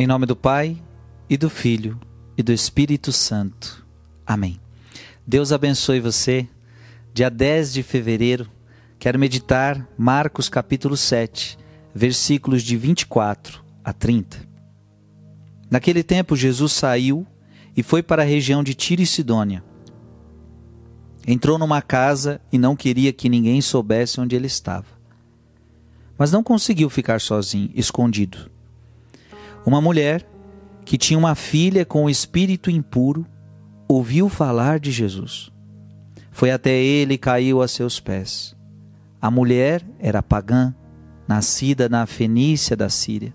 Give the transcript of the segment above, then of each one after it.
Em nome do Pai, e do Filho, e do Espírito Santo. Amém. Deus abençoe você. Dia 10 de fevereiro, quero meditar Marcos capítulo 7, versículos de 24 a 30. Naquele tempo, Jesus saiu e foi para a região de Tiro e Sidônia. Entrou numa casa e não queria que ninguém soubesse onde ele estava. Mas não conseguiu ficar sozinho, escondido uma mulher que tinha uma filha com o espírito impuro ouviu falar de Jesus. Foi até ele e caiu a seus pés. A mulher era pagã, nascida na Fenícia da Síria.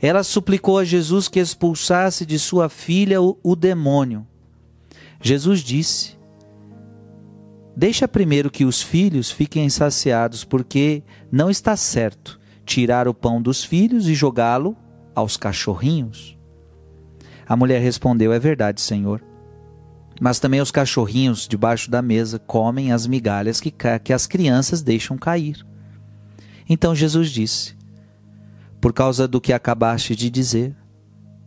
Ela suplicou a Jesus que expulsasse de sua filha o, o demônio. Jesus disse: Deixa primeiro que os filhos fiquem saciados, porque não está certo tirar o pão dos filhos e jogá-lo aos cachorrinhos? A mulher respondeu: É verdade, Senhor. Mas também os cachorrinhos debaixo da mesa comem as migalhas que, que as crianças deixam cair. Então Jesus disse: Por causa do que acabaste de dizer,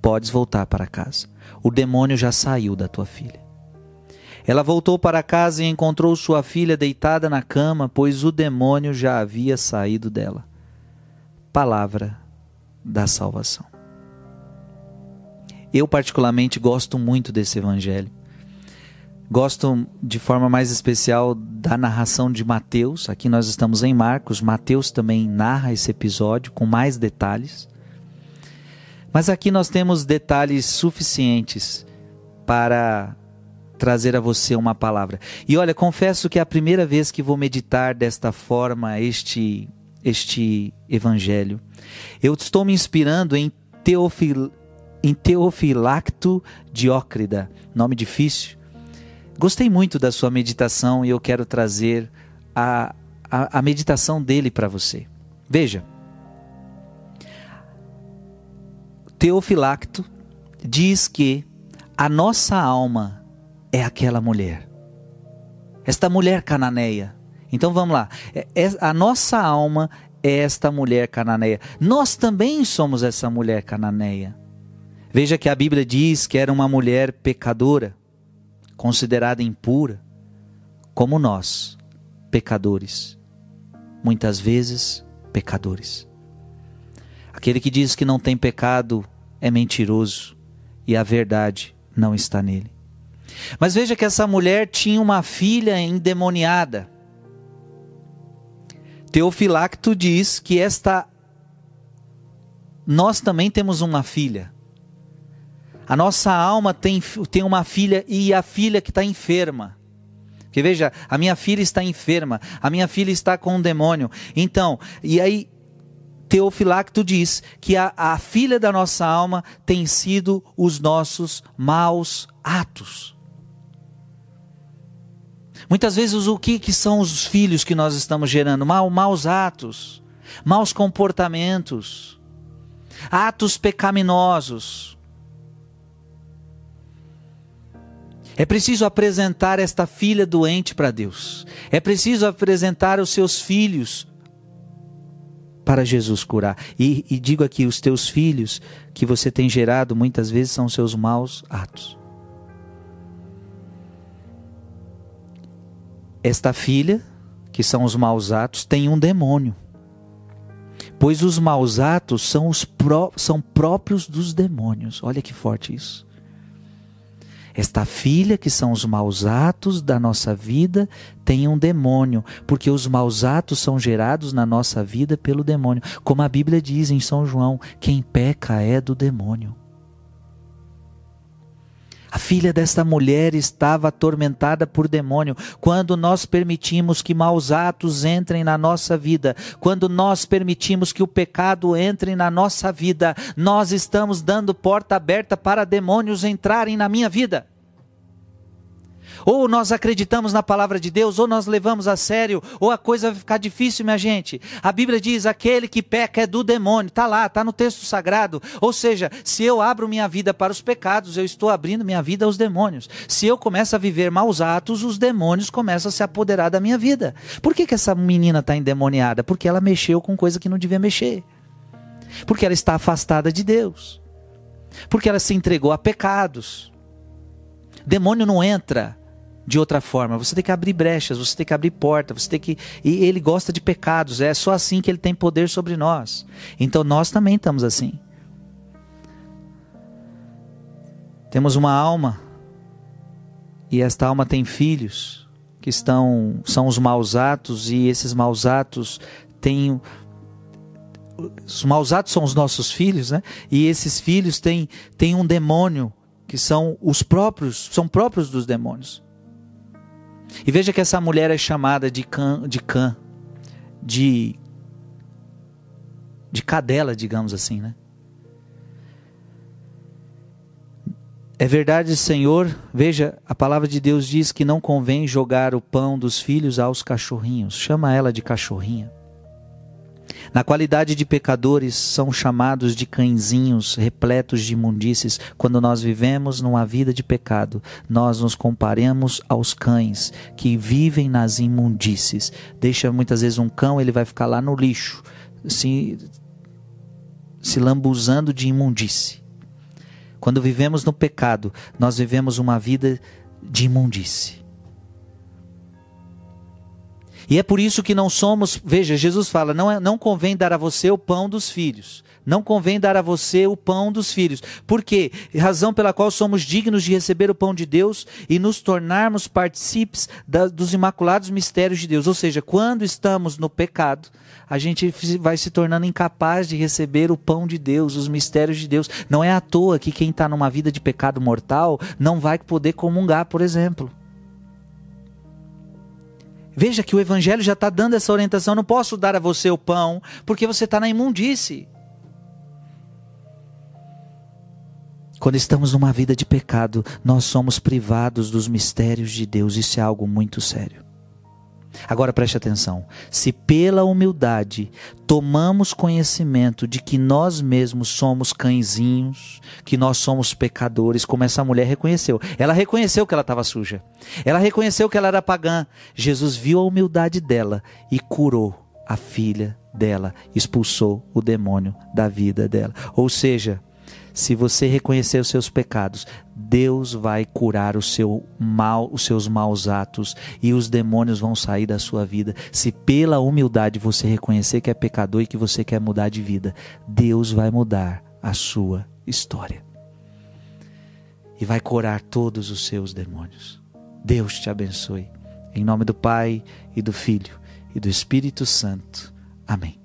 podes voltar para casa. O demônio já saiu da tua filha. Ela voltou para casa e encontrou sua filha deitada na cama, pois o demônio já havia saído dela. Palavra da salvação. Eu, particularmente, gosto muito desse evangelho. Gosto de forma mais especial da narração de Mateus. Aqui nós estamos em Marcos. Mateus também narra esse episódio com mais detalhes. Mas aqui nós temos detalhes suficientes para trazer a você uma palavra. E olha, confesso que é a primeira vez que vou meditar desta forma este este evangelho. Eu estou me inspirando em, Teofil, em Teofilacto Diócrida, nome difícil. Gostei muito da sua meditação e eu quero trazer a, a, a meditação dele para você. Veja, Teofilacto diz que a nossa alma é aquela mulher. Esta mulher cananeia então vamos lá. É, é, a nossa alma é esta mulher cananeia. Nós também somos essa mulher cananeia. Veja que a Bíblia diz que era uma mulher pecadora, considerada impura, como nós, pecadores. Muitas vezes, pecadores. Aquele que diz que não tem pecado é mentiroso e a verdade não está nele. Mas veja que essa mulher tinha uma filha endemoniada. Teofilacto diz que esta nós também temos uma filha. A nossa alma tem, tem uma filha e a filha que está enferma. Porque veja, a minha filha está enferma, a minha filha está com um demônio. Então, e aí Teofilacto diz que a, a filha da nossa alma tem sido os nossos maus atos. Muitas vezes o que, que são os filhos que nós estamos gerando? Mal, maus atos, maus comportamentos, atos pecaminosos. É preciso apresentar esta filha doente para Deus. É preciso apresentar os seus filhos para Jesus curar. E, e digo aqui: os teus filhos que você tem gerado muitas vezes são seus maus atos. Esta filha, que são os maus atos, tem um demônio. Pois os maus atos são, os pró são próprios dos demônios. Olha que forte isso. Esta filha, que são os maus atos da nossa vida, tem um demônio, porque os maus atos são gerados na nossa vida pelo demônio. Como a Bíblia diz em São João: quem peca é do demônio. A filha desta mulher estava atormentada por demônio. Quando nós permitimos que maus atos entrem na nossa vida, quando nós permitimos que o pecado entre na nossa vida, nós estamos dando porta aberta para demônios entrarem na minha vida. Ou nós acreditamos na palavra de Deus, ou nós levamos a sério, ou a coisa vai ficar difícil, minha gente. A Bíblia diz: aquele que peca é do demônio. Está lá, está no texto sagrado. Ou seja, se eu abro minha vida para os pecados, eu estou abrindo minha vida aos demônios. Se eu começo a viver maus atos, os demônios começam a se apoderar da minha vida. Por que, que essa menina está endemoniada? Porque ela mexeu com coisa que não devia mexer. Porque ela está afastada de Deus. Porque ela se entregou a pecados. Demônio não entra de outra forma. Você tem que abrir brechas, você tem que abrir portas, você tem que. E ele gosta de pecados. É só assim que ele tem poder sobre nós. Então nós também estamos assim. Temos uma alma e esta alma tem filhos que estão são os maus atos e esses maus atos têm os maus atos são os nossos filhos, né? E esses filhos têm, têm um demônio que são os próprios, são próprios dos demônios. E veja que essa mulher é chamada de cã, de cã, de de cadela, digamos assim, né? É verdade, Senhor. Veja, a palavra de Deus diz que não convém jogar o pão dos filhos aos cachorrinhos. Chama ela de cachorrinha. Na qualidade de pecadores, são chamados de cãezinhos repletos de imundícies. Quando nós vivemos numa vida de pecado, nós nos comparemos aos cães que vivem nas imundícies. Deixa muitas vezes um cão, ele vai ficar lá no lixo, se, se lambuzando de imundície. Quando vivemos no pecado, nós vivemos uma vida de imundície. E é por isso que não somos, veja, Jesus fala, não, é, não convém dar a você o pão dos filhos. Não convém dar a você o pão dos filhos. Por quê? Razão pela qual somos dignos de receber o pão de Deus e nos tornarmos partícipes dos imaculados mistérios de Deus. Ou seja, quando estamos no pecado, a gente vai se tornando incapaz de receber o pão de Deus, os mistérios de Deus. Não é à toa que quem está numa vida de pecado mortal não vai poder comungar, por exemplo. Veja que o Evangelho já está dando essa orientação. Não posso dar a você o pão, porque você está na imundície. Quando estamos numa vida de pecado, nós somos privados dos mistérios de Deus. Isso é algo muito sério. Agora preste atenção: se pela humildade tomamos conhecimento de que nós mesmos somos cãezinhos, que nós somos pecadores, como essa mulher reconheceu. Ela reconheceu que ela estava suja. Ela reconheceu que ela era pagã. Jesus viu a humildade dela e curou a filha dela, expulsou o demônio da vida dela. Ou seja, se você reconhecer os seus pecados, Deus vai curar o seu mal, os seus maus atos e os demônios vão sair da sua vida. Se pela humildade você reconhecer que é pecador e que você quer mudar de vida, Deus vai mudar a sua história. E vai curar todos os seus demônios. Deus te abençoe. Em nome do Pai e do Filho e do Espírito Santo. Amém.